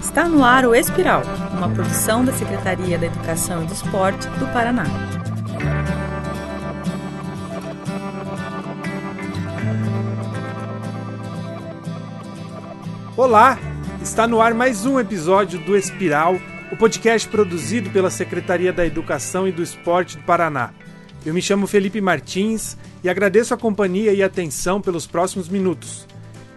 Está no ar o Espiral, uma produção da Secretaria da Educação e do Esporte do Paraná. Olá! Está no ar mais um episódio do Espiral, o podcast produzido pela Secretaria da Educação e do Esporte do Paraná. Eu me chamo Felipe Martins e agradeço a companhia e atenção pelos próximos minutos.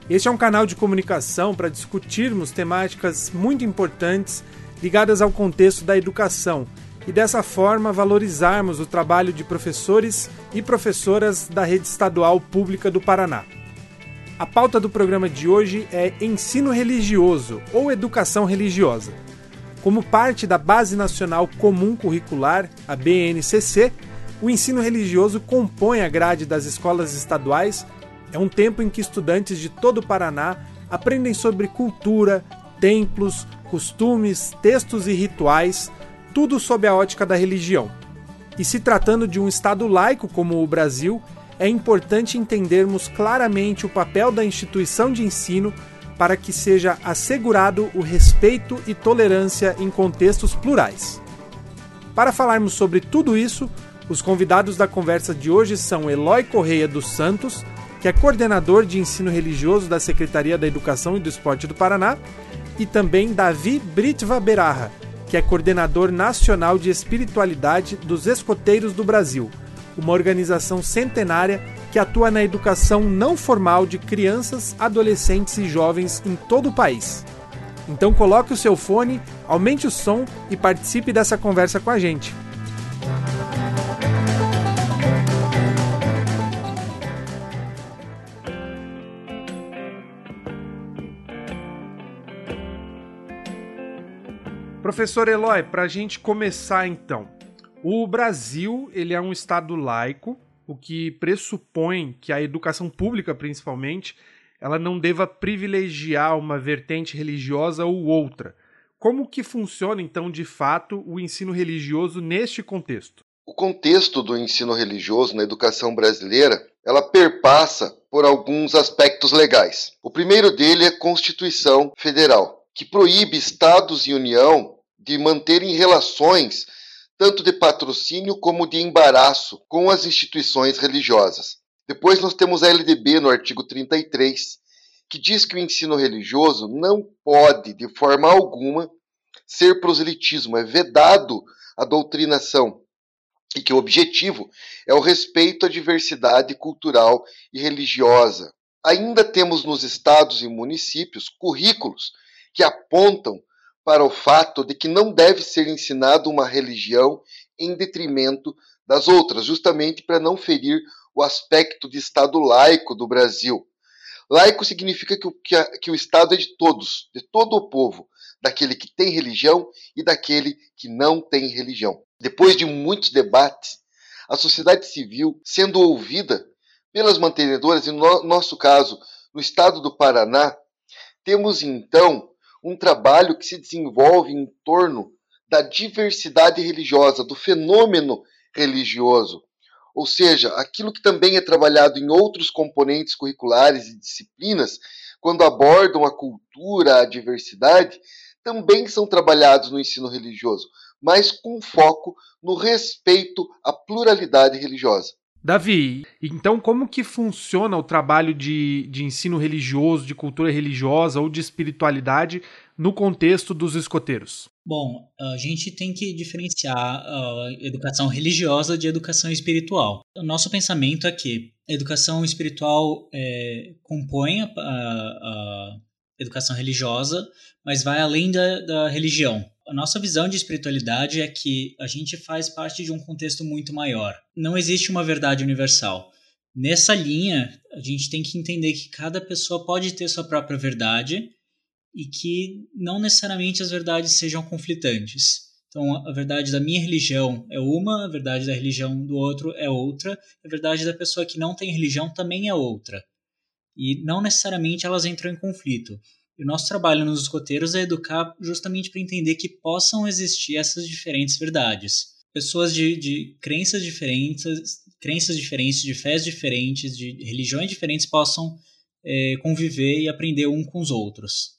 Este é um canal de comunicação para discutirmos temáticas muito importantes ligadas ao contexto da educação e dessa forma valorizarmos o trabalho de professores e professoras da rede estadual pública do Paraná. A pauta do programa de hoje é ensino religioso ou educação religiosa. Como parte da Base Nacional Comum Curricular, a BNCC, o ensino religioso compõe a grade das escolas estaduais. É um tempo em que estudantes de todo o Paraná aprendem sobre cultura, templos, costumes, textos e rituais, tudo sob a ótica da religião. E se tratando de um Estado laico como o Brasil, é importante entendermos claramente o papel da instituição de ensino para que seja assegurado o respeito e tolerância em contextos plurais. Para falarmos sobre tudo isso, os convidados da conversa de hoje são Eloy Correia dos Santos, que é coordenador de ensino religioso da Secretaria da Educação e do Esporte do Paraná, e também Davi Britva Berarra, que é coordenador nacional de espiritualidade dos Escoteiros do Brasil, uma organização centenária que atua na educação não formal de crianças, adolescentes e jovens em todo o país. Então coloque o seu fone, aumente o som e participe dessa conversa com a gente. Professor Eloy, para a gente começar então, o Brasil ele é um estado laico, o que pressupõe que a educação pública, principalmente, ela não deva privilegiar uma vertente religiosa ou outra. Como que funciona então de fato o ensino religioso neste contexto? O contexto do ensino religioso na educação brasileira, ela perpassa por alguns aspectos legais. O primeiro dele é a Constituição Federal, que proíbe estados e União de manterem relações tanto de patrocínio como de embaraço com as instituições religiosas. Depois nós temos a LDB no artigo 33, que diz que o ensino religioso não pode, de forma alguma, ser proselitismo, é vedado a doutrinação, e que o objetivo é o respeito à diversidade cultural e religiosa. Ainda temos nos estados e municípios currículos que apontam para o fato de que não deve ser ensinado uma religião em detrimento das outras, justamente para não ferir o aspecto de Estado laico do Brasil. Laico significa que o, que, a, que o Estado é de todos, de todo o povo, daquele que tem religião e daquele que não tem religião. Depois de muitos debates, a sociedade civil sendo ouvida pelas mantenedoras, e no nosso caso, no estado do Paraná, temos então um trabalho que se desenvolve em torno da diversidade religiosa, do fenômeno religioso. Ou seja, aquilo que também é trabalhado em outros componentes curriculares e disciplinas, quando abordam a cultura, a diversidade, também são trabalhados no ensino religioso, mas com foco no respeito à pluralidade religiosa. Davi, então como que funciona o trabalho de, de ensino religioso, de cultura religiosa ou de espiritualidade no contexto dos escoteiros? Bom, a gente tem que diferenciar a educação religiosa de educação espiritual. O nosso pensamento é que a educação espiritual é, compõe a, a, a, educação religiosa, mas vai além da, da religião a nossa visão de espiritualidade é que a gente faz parte de um contexto muito maior. Não existe uma verdade universal. Nessa linha, a gente tem que entender que cada pessoa pode ter sua própria verdade e que não necessariamente as verdades sejam conflitantes. Então, a verdade da minha religião é uma, a verdade da religião do outro é outra, a verdade da pessoa que não tem religião também é outra. E não necessariamente elas entram em conflito. E o nosso trabalho nos escoteiros é educar justamente para entender que possam existir essas diferentes verdades. Pessoas de, de crenças diferentes, crenças diferentes, de fés diferentes, de religiões diferentes possam é, conviver e aprender um com os outros.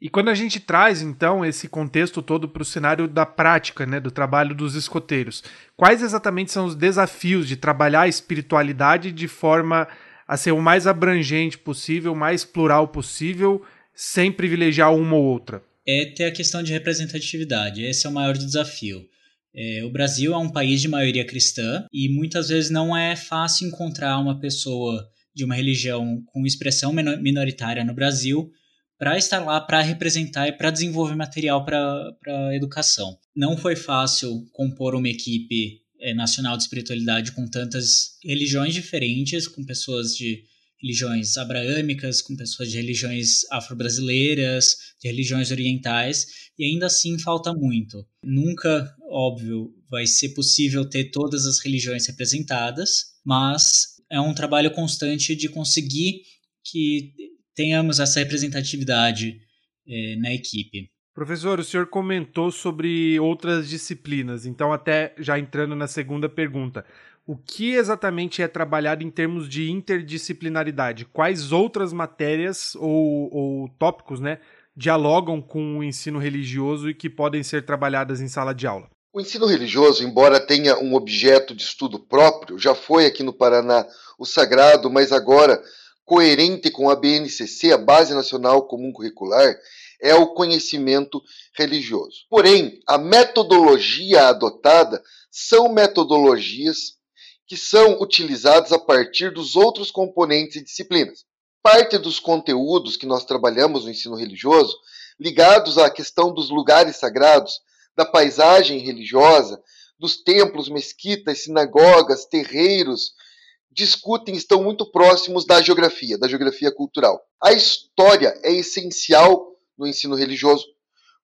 E quando a gente traz, então, esse contexto todo para o cenário da prática, né, do trabalho dos escoteiros, quais exatamente são os desafios de trabalhar a espiritualidade de forma a ser o mais abrangente possível, o mais plural possível, sem privilegiar uma ou outra? É ter a questão de representatividade. Esse é o maior desafio. É, o Brasil é um país de maioria cristã e muitas vezes não é fácil encontrar uma pessoa de uma religião com expressão minoritária no Brasil para estar lá para representar e para desenvolver material para a educação. Não foi fácil compor uma equipe é, nacional de espiritualidade com tantas religiões diferentes, com pessoas de religiões abraâmicas, com pessoas de religiões afro-brasileiras, de religiões orientais, e ainda assim falta muito. Nunca, óbvio, vai ser possível ter todas as religiões representadas, mas é um trabalho constante de conseguir que tenhamos essa representatividade é, na equipe. Professor, o senhor comentou sobre outras disciplinas, então, até já entrando na segunda pergunta. O que exatamente é trabalhado em termos de interdisciplinaridade? Quais outras matérias ou, ou tópicos né, dialogam com o ensino religioso e que podem ser trabalhadas em sala de aula? O ensino religioso, embora tenha um objeto de estudo próprio, já foi aqui no Paraná o sagrado, mas agora coerente com a BNCC, a Base Nacional Comum Curricular, é o conhecimento religioso. Porém, a metodologia adotada são metodologias que são utilizadas a partir dos outros componentes e disciplinas. Parte dos conteúdos que nós trabalhamos no ensino religioso, ligados à questão dos lugares sagrados, da paisagem religiosa, dos templos, mesquitas, sinagogas, terreiros, discutem, estão muito próximos da geografia, da geografia cultural. A história é essencial no ensino religioso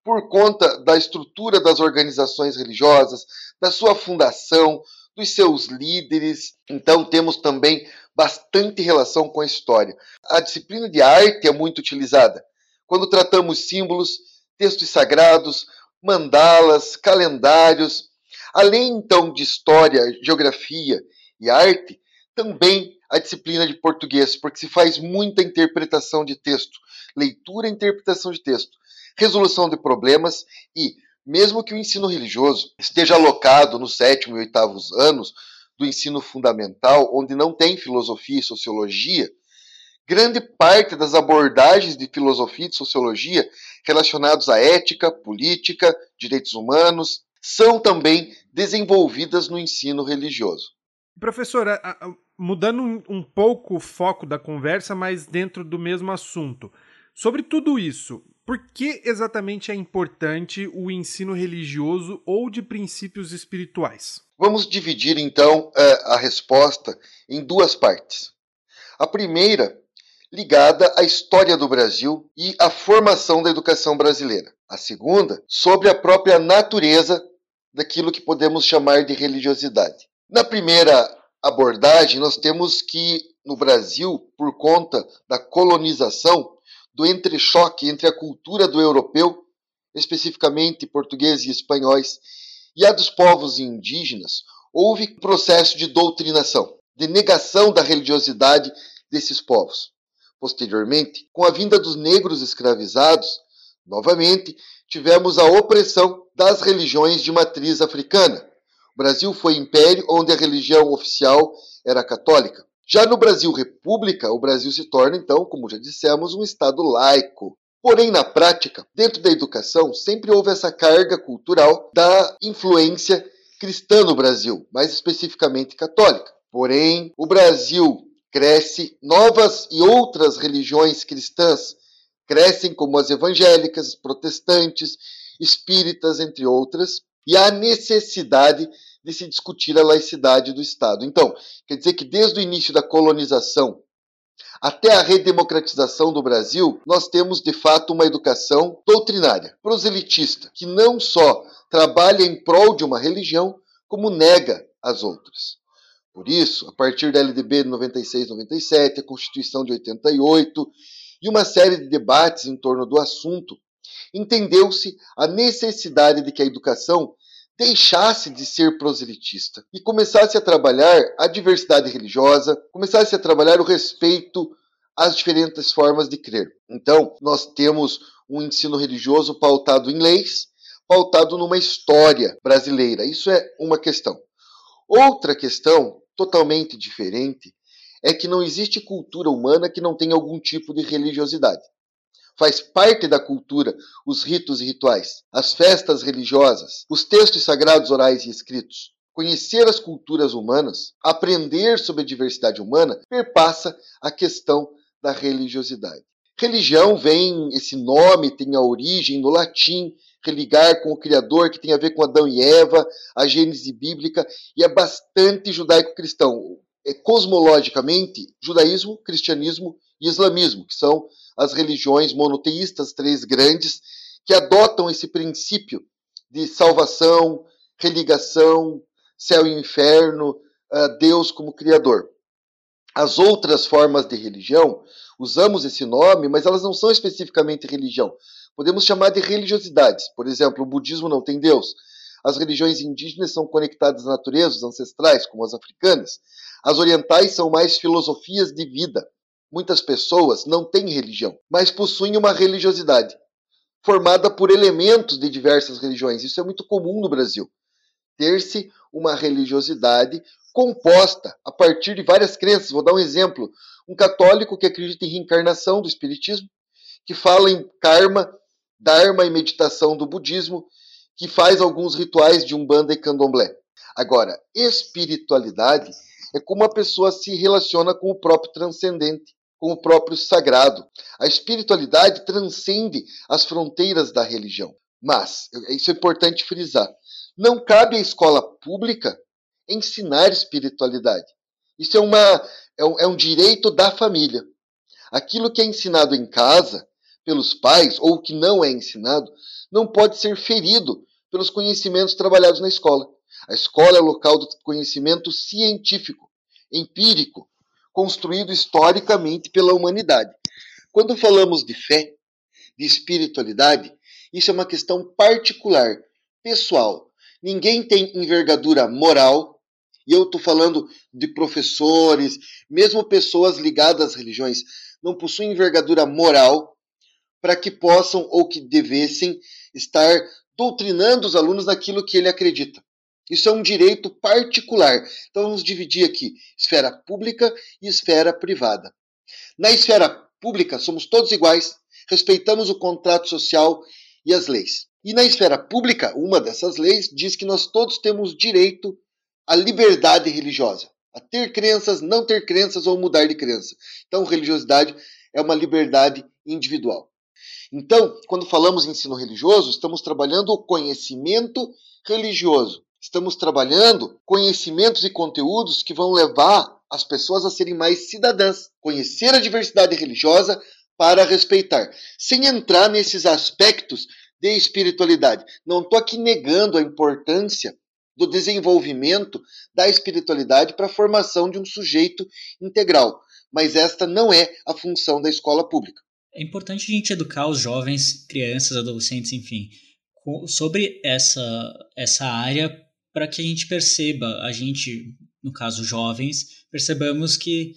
por conta da estrutura das organizações religiosas, da sua fundação, dos seus líderes. Então temos também bastante relação com a história. A disciplina de arte é muito utilizada quando tratamos símbolos, textos sagrados, mandalas, calendários. Além então de história, geografia e arte, também a disciplina de português, porque se faz muita interpretação de texto, leitura e interpretação de texto, resolução de problemas e, mesmo que o ensino religioso esteja alocado nos sétimo e oitavos anos do ensino fundamental, onde não tem filosofia e sociologia, grande parte das abordagens de filosofia e de sociologia relacionados à ética, política, direitos humanos, são também desenvolvidas no ensino religioso. Professor, mudando um, pouco o foco da conversa, mas dentro do mesmo assunto. Sobre tudo isso, por que exatamente é importante o ensino religioso ou de princípios espirituais? Vamos dividir então é, a resposta em duas partes. A primeira, ligada à história do Brasil e à formação da educação brasileira. A segunda, sobre a própria natureza daquilo que podemos chamar de religiosidade. Na primeira abordagem, nós temos que, no Brasil, por conta da colonização, do entrechoque entre a cultura do europeu, especificamente portugueses e espanhóis, e a dos povos indígenas, houve processo de doutrinação, de negação da religiosidade desses povos. Posteriormente, com a vinda dos negros escravizados, novamente tivemos a opressão das religiões de matriz africana, o Brasil foi império onde a religião oficial era católica. Já no Brasil República, o Brasil se torna, então, como já dissemos, um Estado laico. Porém, na prática, dentro da educação, sempre houve essa carga cultural da influência cristã no Brasil, mais especificamente católica. Porém, o Brasil cresce, novas e outras religiões cristãs crescem, como as evangélicas, protestantes, espíritas, entre outras, e a necessidade de se discutir a laicidade do Estado. Então, quer dizer que desde o início da colonização até a redemocratização do Brasil, nós temos de fato uma educação doutrinária, proselitista, que não só trabalha em prol de uma religião, como nega as outras. Por isso, a partir da LDB de 96-97, a Constituição de 88 e uma série de debates em torno do assunto, entendeu-se a necessidade de que a educação deixasse de ser proselitista e começasse a trabalhar a diversidade religiosa, começasse a trabalhar o respeito às diferentes formas de crer. Então, nós temos um ensino religioso pautado em leis, pautado numa história brasileira. Isso é uma questão. Outra questão, totalmente diferente, é que não existe cultura humana que não tenha algum tipo de religiosidade. Faz parte da cultura os ritos e rituais, as festas religiosas, os textos sagrados orais e escritos. Conhecer as culturas humanas, aprender sobre a diversidade humana, perpassa a questão da religiosidade. Religião vem, esse nome tem a origem no latim, religar com o Criador, que tem a ver com Adão e Eva, a Gênese bíblica, e é bastante judaico-cristão. É, cosmologicamente, judaísmo, cristianismo e islamismo, que são as religiões monoteístas, três grandes, que adotam esse princípio de salvação, religação, céu e inferno, Deus como Criador. As outras formas de religião, usamos esse nome, mas elas não são especificamente religião. Podemos chamar de religiosidades. Por exemplo, o budismo não tem Deus. As religiões indígenas são conectadas à natureza, os ancestrais, como as africanas. As orientais são mais filosofias de vida. Muitas pessoas não têm religião, mas possuem uma religiosidade formada por elementos de diversas religiões. Isso é muito comum no Brasil. Ter-se uma religiosidade composta a partir de várias crenças. Vou dar um exemplo. Um católico que acredita em reencarnação do Espiritismo, que fala em karma, dharma e meditação do budismo, que faz alguns rituais de umbanda e candomblé. Agora, espiritualidade é como a pessoa se relaciona com o próprio transcendente, com o próprio sagrado. A espiritualidade transcende as fronteiras da religião. Mas, isso é importante frisar, não cabe à escola pública ensinar espiritualidade. Isso é, uma, é, um, é um direito da família. Aquilo que é ensinado em casa pelos pais, ou que não é ensinado, não pode ser ferido pelos conhecimentos trabalhados na escola. A escola é o local do conhecimento científico, empírico, construído historicamente pela humanidade. Quando falamos de fé, de espiritualidade, isso é uma questão particular, pessoal. Ninguém tem envergadura moral, e eu estou falando de professores, mesmo pessoas ligadas às religiões, não possuem envergadura moral para que possam ou que devessem estar doutrinando os alunos naquilo que ele acredita. Isso é um direito particular. Então vamos dividir aqui esfera pública e esfera privada. Na esfera pública, somos todos iguais, respeitamos o contrato social e as leis. E na esfera pública, uma dessas leis diz que nós todos temos direito à liberdade religiosa, a ter crenças, não ter crenças ou mudar de crença. Então, religiosidade é uma liberdade individual. Então, quando falamos em ensino religioso, estamos trabalhando o conhecimento religioso. Estamos trabalhando conhecimentos e conteúdos que vão levar as pessoas a serem mais cidadãs, conhecer a diversidade religiosa para respeitar, sem entrar nesses aspectos de espiritualidade. Não estou aqui negando a importância do desenvolvimento da espiritualidade para a formação de um sujeito integral, mas esta não é a função da escola pública. É importante a gente educar os jovens, crianças, adolescentes, enfim, sobre essa, essa área para que a gente perceba, a gente, no caso jovens, percebamos que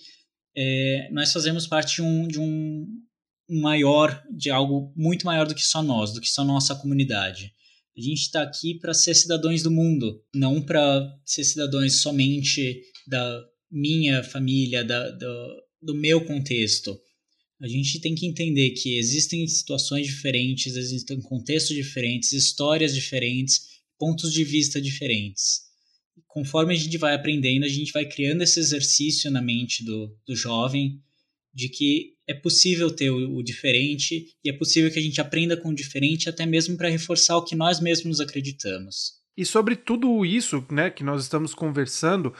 é, nós fazemos parte de um, de um maior, de algo muito maior do que só nós, do que só nossa comunidade. A gente está aqui para ser cidadãos do mundo, não para ser cidadãos somente da minha família, da, do, do meu contexto. A gente tem que entender que existem situações diferentes, existem contextos diferentes, histórias diferentes, pontos de vista diferentes. Conforme a gente vai aprendendo, a gente vai criando esse exercício na mente do, do jovem de que é possível ter o, o diferente e é possível que a gente aprenda com o diferente até mesmo para reforçar o que nós mesmos acreditamos. E sobre tudo isso né, que nós estamos conversando,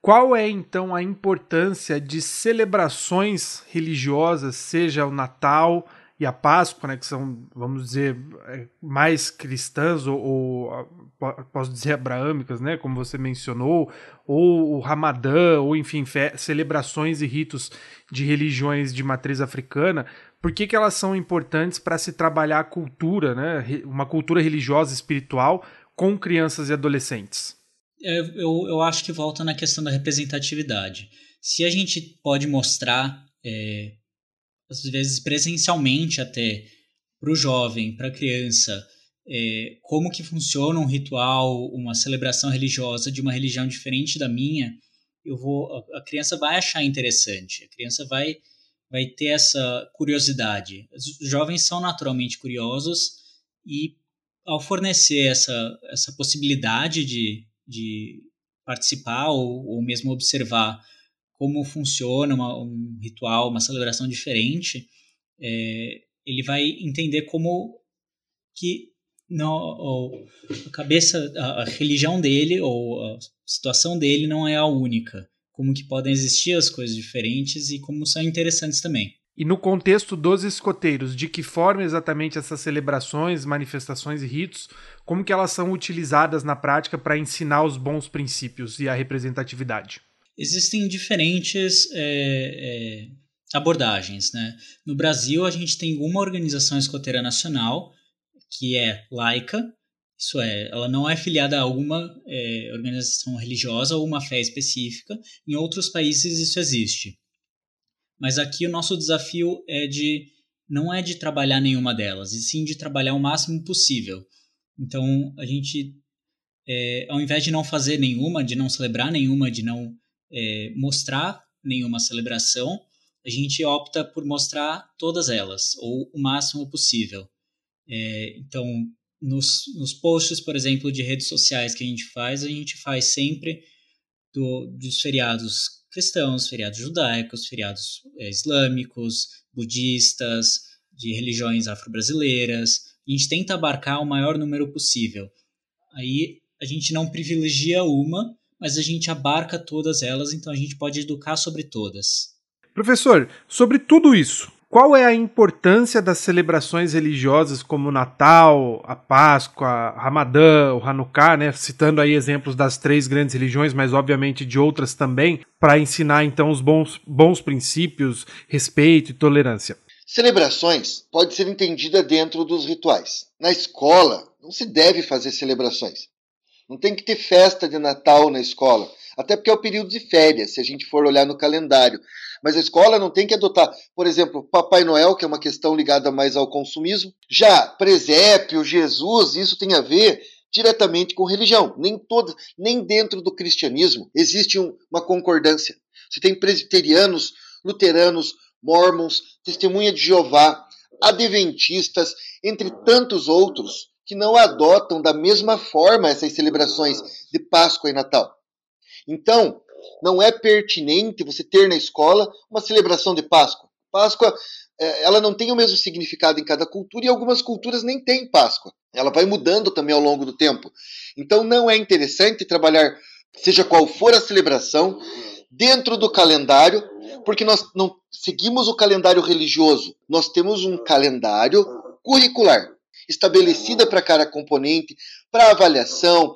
qual é então a importância de celebrações religiosas, seja o Natal e a Páscoa, né, que são, vamos dizer, é, mais cristãs ou, ou posso dizer abraâmicas, né, como você mencionou, ou o Ramadã, ou enfim, celebrações e ritos de religiões de matriz africana, por que, que elas são importantes para se trabalhar a cultura, né, uma cultura religiosa espiritual com crianças e adolescentes? É, eu, eu acho que volta na questão da representatividade. Se a gente pode mostrar, é, às vezes presencialmente até, para o jovem, para a criança, é, como que funciona um ritual, uma celebração religiosa de uma religião diferente da minha, eu vou, a criança vai achar interessante, a criança vai, vai ter essa curiosidade. Os jovens são naturalmente curiosos e ao fornecer essa, essa possibilidade de, de participar ou, ou mesmo observar como funciona uma, um ritual, uma celebração diferente, é, ele vai entender como que no, a cabeça, a, a religião dele ou a situação dele não é a única. Como que podem existir as coisas diferentes e como são interessantes também. E no contexto dos escoteiros, de que forma exatamente essas celebrações, manifestações e ritos, como que elas são utilizadas na prática para ensinar os bons princípios e a representatividade? Existem diferentes é, é, abordagens. Né? No Brasil, a gente tem uma organização escoteira nacional que é laica, isso é, ela não é filiada a alguma é, organização religiosa ou uma fé específica. Em outros países isso existe. Mas aqui o nosso desafio é de não é de trabalhar nenhuma delas, e sim de trabalhar o máximo possível. Então a gente, é, ao invés de não fazer nenhuma, de não celebrar nenhuma, de não é, mostrar nenhuma celebração, a gente opta por mostrar todas elas, ou o máximo possível. É, então, nos, nos posts, por exemplo, de redes sociais que a gente faz, a gente faz sempre do, dos feriados cristãos, feriados judaicos, feriados é, islâmicos, budistas, de religiões afro-brasileiras. A gente tenta abarcar o maior número possível. Aí a gente não privilegia uma, mas a gente abarca todas elas, então a gente pode educar sobre todas. Professor, sobre tudo isso, qual é a importância das celebrações religiosas como o Natal, a Páscoa, Ramadã, o Hanukkah, né? citando aí exemplos das três grandes religiões, mas obviamente de outras também, para ensinar então os bons, bons princípios, respeito e tolerância? Celebrações pode ser entendida dentro dos rituais. Na escola, não se deve fazer celebrações. Não tem que ter festa de Natal na escola, até porque é o período de férias, se a gente for olhar no calendário. Mas a escola não tem que adotar, por exemplo, Papai Noel, que é uma questão ligada mais ao consumismo. Já presépio, Jesus, isso tem a ver diretamente com religião. Nem todo, nem dentro do cristianismo existe um, uma concordância. Você tem presbiterianos, luteranos, mormons, testemunha de Jeová, adventistas, entre tantos outros que não adotam da mesma forma essas celebrações de Páscoa e Natal. Então, não é pertinente você ter na escola uma celebração de Páscoa. Páscoa, é, ela não tem o mesmo significado em cada cultura e algumas culturas nem têm Páscoa. Ela vai mudando também ao longo do tempo. Então, não é interessante trabalhar, seja qual for a celebração, dentro do calendário, porque nós não seguimos o calendário religioso. Nós temos um calendário curricular estabelecida para cada componente, para avaliação,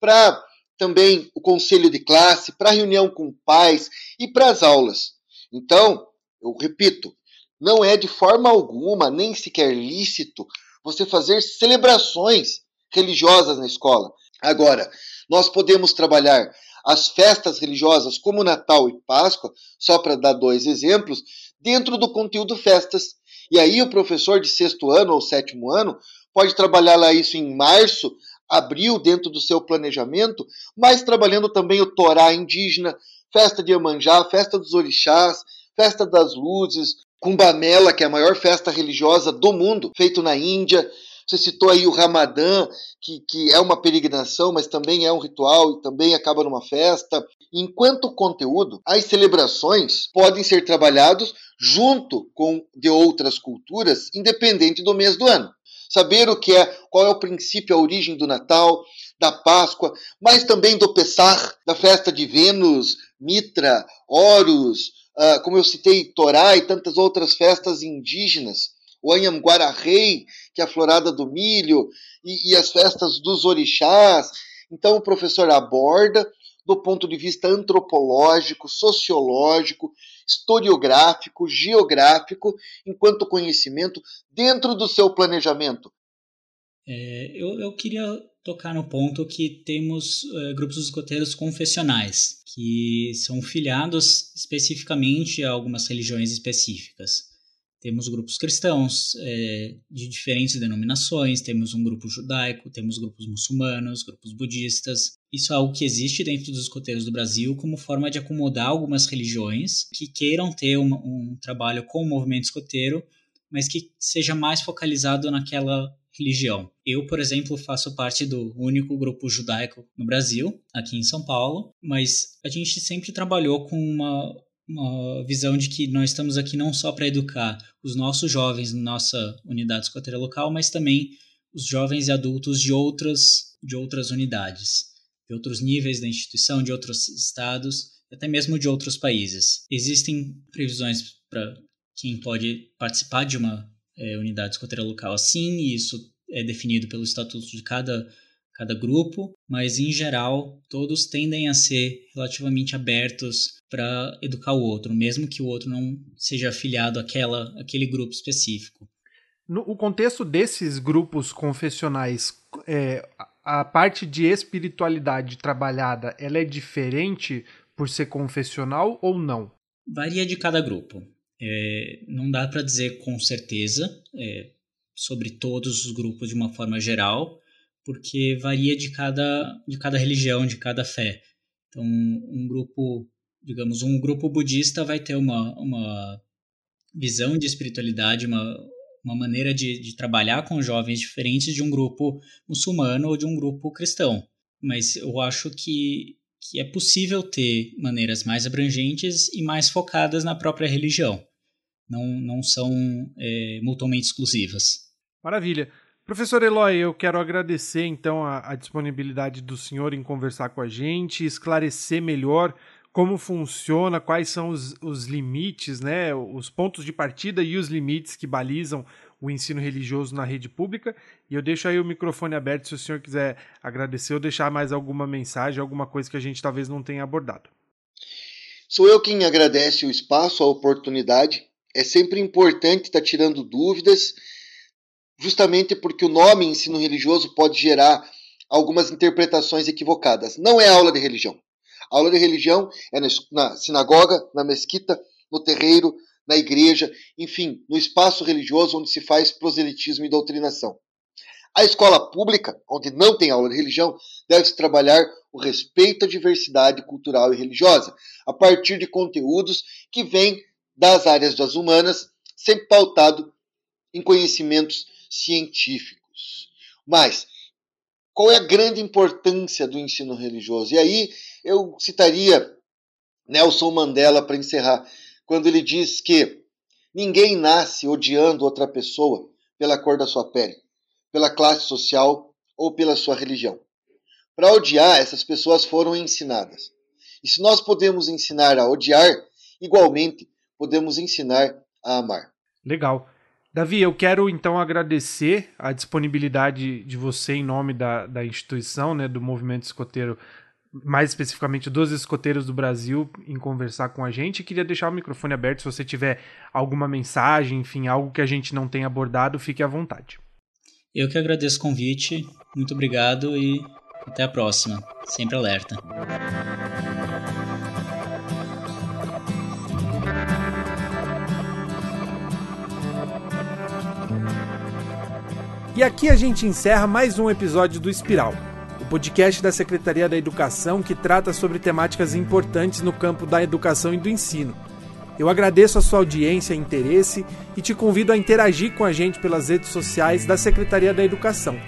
para também o conselho de classe, para reunião com pais e para as aulas. Então, eu repito, não é de forma alguma, nem sequer lícito, você fazer celebrações religiosas na escola. Agora, nós podemos trabalhar as festas religiosas como Natal e Páscoa, só para dar dois exemplos, dentro do conteúdo festas. E aí o professor de sexto ano ou sétimo ano pode trabalhar lá isso em março, abril dentro do seu planejamento, mas trabalhando também o Torá indígena, festa de Iemanjá, festa dos orixás, festa das luzes, Kumbamela, que é a maior festa religiosa do mundo, feito na Índia. Você citou aí o Ramadã, que, que é uma peregrinação, mas também é um ritual e também acaba numa festa. Enquanto conteúdo, as celebrações podem ser trabalhados junto com de outras culturas, independente do mês do ano saber o que é, qual é o princípio, a origem do Natal, da Páscoa, mas também do Pessar, da festa de Vênus, Mitra, Horus, uh, como eu citei, Torá e tantas outras festas indígenas, o Anhamguara Rei, que é a florada do milho, e, e as festas dos orixás. Então o professor aborda do ponto de vista antropológico, sociológico, historiográfico, geográfico, enquanto conhecimento dentro do seu planejamento. É, eu, eu queria tocar no ponto que temos uh, grupos escoteiros confessionais, que são filiados especificamente a algumas religiões específicas. Temos grupos cristãos é, de diferentes denominações, temos um grupo judaico, temos grupos muçulmanos, grupos budistas. Isso é algo que existe dentro dos escoteiros do Brasil como forma de acomodar algumas religiões que queiram ter um, um trabalho com o movimento escoteiro, mas que seja mais focalizado naquela religião. Eu, por exemplo, faço parte do único grupo judaico no Brasil, aqui em São Paulo, mas a gente sempre trabalhou com uma uma visão de que nós estamos aqui não só para educar os nossos jovens na nossa unidade escoteira local, mas também os jovens e adultos de outras, de outras unidades, de outros níveis da instituição, de outros estados, até mesmo de outros países. Existem previsões para quem pode participar de uma é, unidade escoteira local assim, e isso é definido pelo estatuto de cada cada grupo, mas em geral todos tendem a ser relativamente abertos para educar o outro, mesmo que o outro não seja afiliado àquela, àquele grupo específico. No o contexto desses grupos confessionais, é, a parte de espiritualidade trabalhada, ela é diferente por ser confessional ou não? Varia de cada grupo. É, não dá para dizer com certeza é, sobre todos os grupos de uma forma geral, porque varia de cada, de cada religião, de cada fé. Então, um grupo digamos, um grupo budista vai ter uma, uma visão de espiritualidade, uma, uma maneira de, de trabalhar com jovens diferentes de um grupo muçulmano ou de um grupo cristão. Mas eu acho que, que é possível ter maneiras mais abrangentes e mais focadas na própria religião. Não, não são é, mutuamente exclusivas. Maravilha. Professor Eloy, eu quero agradecer então a, a disponibilidade do senhor em conversar com a gente, esclarecer melhor como funciona, quais são os, os limites, né, os pontos de partida e os limites que balizam o ensino religioso na rede pública. E eu deixo aí o microfone aberto se o senhor quiser agradecer ou deixar mais alguma mensagem, alguma coisa que a gente talvez não tenha abordado. Sou eu quem agradece o espaço, a oportunidade. É sempre importante estar tirando dúvidas, justamente porque o nome ensino religioso pode gerar algumas interpretações equivocadas. Não é aula de religião. A aula de religião é na sinagoga, na mesquita, no terreiro, na igreja, enfim, no espaço religioso onde se faz proselitismo e doutrinação. A escola pública, onde não tem aula de religião, deve-se trabalhar o respeito à diversidade cultural e religiosa, a partir de conteúdos que vêm das áreas das humanas, sempre pautado em conhecimentos científicos. Mas qual é a grande importância do ensino religioso? E aí eu citaria Nelson Mandela para encerrar, quando ele diz que ninguém nasce odiando outra pessoa pela cor da sua pele, pela classe social ou pela sua religião. Para odiar, essas pessoas foram ensinadas. E se nós podemos ensinar a odiar, igualmente podemos ensinar a amar. Legal. Davi, eu quero então agradecer a disponibilidade de você em nome da, da instituição, né, do movimento escoteiro, mais especificamente dos escoteiros do Brasil, em conversar com a gente. Queria deixar o microfone aberto se você tiver alguma mensagem, enfim, algo que a gente não tenha abordado, fique à vontade. Eu que agradeço o convite, muito obrigado e até a próxima. Sempre alerta. E aqui a gente encerra mais um episódio do Espiral, o podcast da Secretaria da Educação que trata sobre temáticas importantes no campo da educação e do ensino. Eu agradeço a sua audiência e interesse e te convido a interagir com a gente pelas redes sociais da Secretaria da Educação.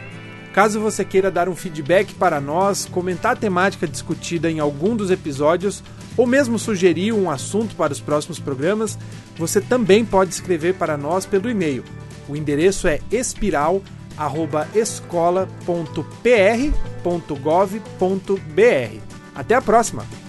Caso você queira dar um feedback para nós, comentar a temática discutida em algum dos episódios ou mesmo sugerir um assunto para os próximos programas, você também pode escrever para nós pelo e-mail o endereço é espiral@escola.pr.gov.br. Até a próxima!